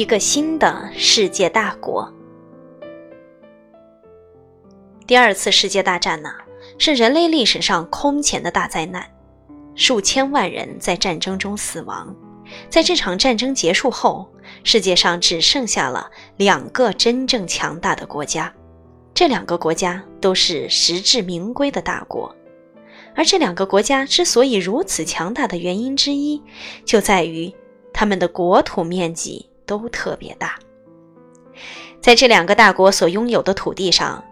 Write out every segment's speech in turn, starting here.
一个新的世界大国。第二次世界大战呢，是人类历史上空前的大灾难，数千万人在战争中死亡。在这场战争结束后，世界上只剩下了两个真正强大的国家，这两个国家都是实至名归的大国。而这两个国家之所以如此强大的原因之一，就在于他们的国土面积都特别大。在这两个大国所拥有的土地上，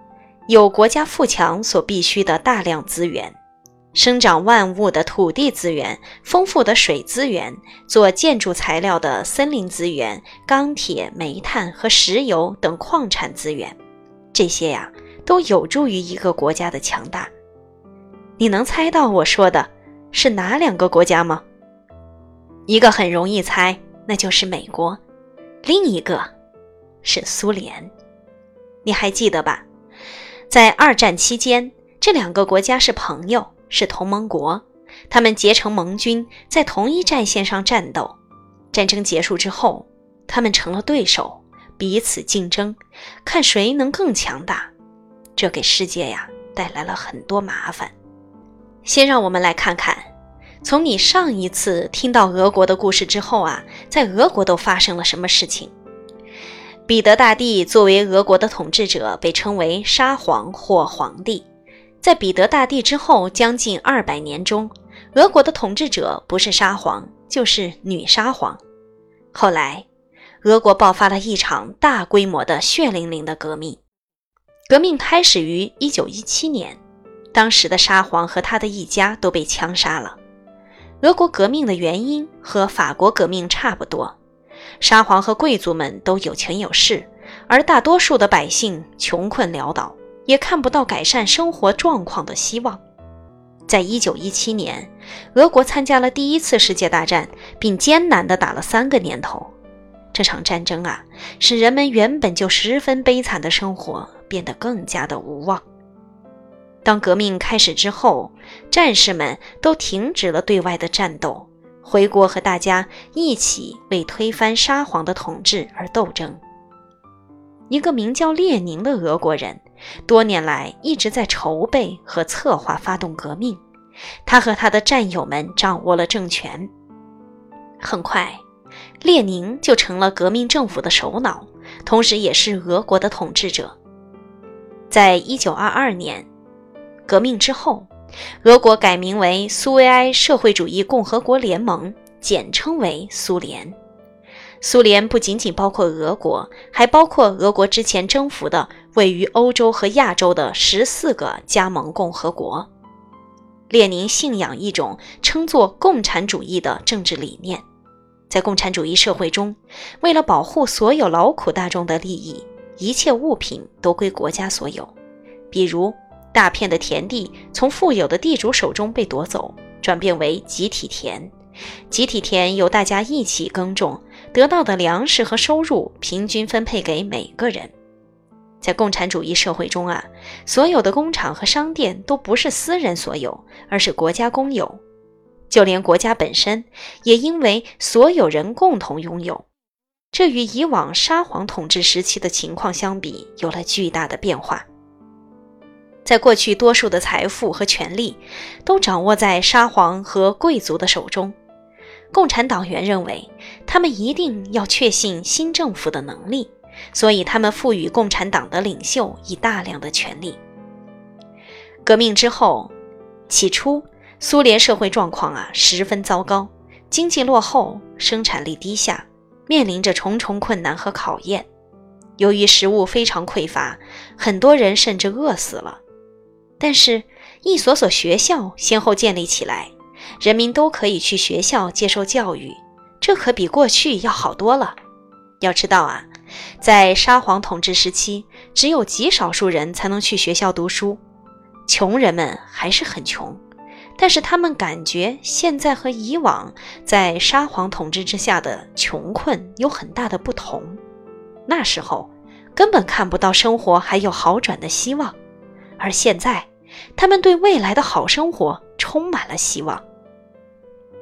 有国家富强所必需的大量资源。生长万物的土地资源、丰富的水资源、做建筑材料的森林资源、钢铁、煤炭和石油等矿产资源，这些呀都有助于一个国家的强大。你能猜到我说的是哪两个国家吗？一个很容易猜，那就是美国；另一个是苏联。你还记得吧？在二战期间，这两个国家是朋友。是同盟国，他们结成盟军，在同一战线上战斗。战争结束之后，他们成了对手，彼此竞争，看谁能更强大。这给世界呀带来了很多麻烦。先让我们来看看，从你上一次听到俄国的故事之后啊，在俄国都发生了什么事情？彼得大帝作为俄国的统治者，被称为沙皇或皇帝。在彼得大帝之后将近二百年中，俄国的统治者不是沙皇就是女沙皇。后来，俄国爆发了一场大规模的血淋淋的革命。革命开始于一九一七年，当时的沙皇和他的一家都被枪杀了。俄国革命的原因和法国革命差不多，沙皇和贵族们都有权有势，而大多数的百姓穷困潦倒。也看不到改善生活状况的希望。在一九一七年，俄国参加了第一次世界大战，并艰难地打了三个年头。这场战争啊，使人们原本就十分悲惨的生活变得更加的无望。当革命开始之后，战士们都停止了对外的战斗，回国和大家一起为推翻沙皇的统治而斗争。一个名叫列宁的俄国人。多年来一直在筹备和策划发动革命，他和他的战友们掌握了政权。很快，列宁就成了革命政府的首脑，同时也是俄国的统治者。在一九二二年，革命之后，俄国改名为苏维埃社会主义共和国联盟，简称为苏联。苏联不仅仅包括俄国，还包括俄国之前征服的位于欧洲和亚洲的十四个加盟共和国。列宁信仰一种称作共产主义的政治理念，在共产主义社会中，为了保护所有劳苦大众的利益，一切物品都归国家所有。比如，大片的田地从富有的地主手中被夺走，转变为集体田。集体田由大家一起耕种，得到的粮食和收入平均分配给每个人。在共产主义社会中啊，所有的工厂和商店都不是私人所有，而是国家公有。就连国家本身，也因为所有人共同拥有。这与以往沙皇统治时期的情况相比，有了巨大的变化。在过去，多数的财富和权力都掌握在沙皇和贵族的手中。共产党员认为，他们一定要确信新政府的能力，所以他们赋予共产党的领袖以大量的权力。革命之后，起初苏联社会状况啊十分糟糕，经济落后，生产力低下，面临着重重困难和考验。由于食物非常匮乏，很多人甚至饿死了。但是，一所所学校先后建立起来。人民都可以去学校接受教育，这可比过去要好多了。要知道啊，在沙皇统治时期，只有极少数人才能去学校读书，穷人们还是很穷。但是他们感觉现在和以往在沙皇统治之下的穷困有很大的不同。那时候根本看不到生活还有好转的希望，而现在他们对未来的好生活充满了希望。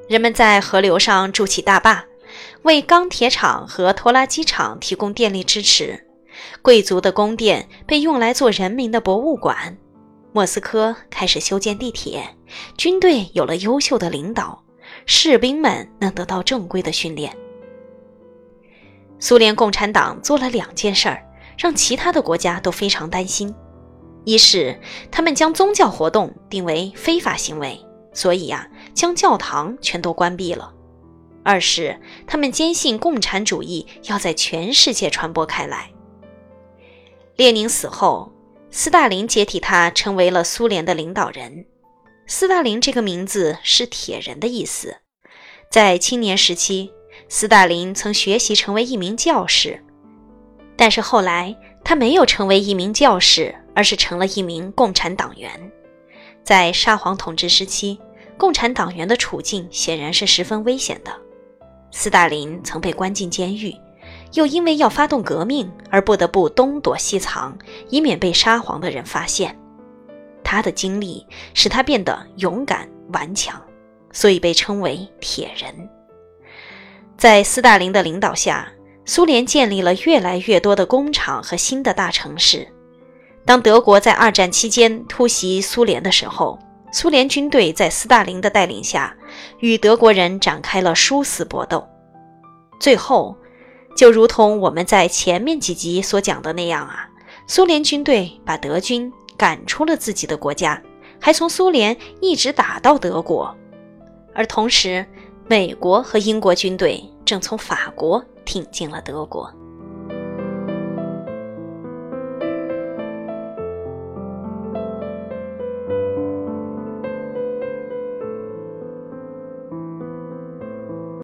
人们在河流上筑起大坝，为钢铁厂和拖拉机厂提供电力支持，贵族的宫殿被用来做人民的博物馆，莫斯科开始修建地铁，军队有了优秀的领导，士兵们能得到正规的训练。苏联共产党做了两件事儿，让其他的国家都非常担心：一是他们将宗教活动定为非法行为，所以呀，将教堂全都关闭了；二是他们坚信共产主义要在全世界传播开来。列宁死后，斯大林接替他，成为了苏联的领导人。斯大林这个名字是“铁人”的意思，在青年时期。斯大林曾学习成为一名教士，但是后来他没有成为一名教士，而是成了一名共产党员。在沙皇统治时期，共产党员的处境显然是十分危险的。斯大林曾被关进监狱，又因为要发动革命而不得不东躲西藏，以免被沙皇的人发现。他的经历使他变得勇敢顽强，所以被称为“铁人”。在斯大林的领导下，苏联建立了越来越多的工厂和新的大城市。当德国在二战期间突袭苏联的时候，苏联军队在斯大林的带领下与德国人展开了殊死搏斗。最后，就如同我们在前面几集所讲的那样啊，苏联军队把德军赶出了自己的国家，还从苏联一直打到德国，而同时。美国和英国军队正从法国挺进了德国。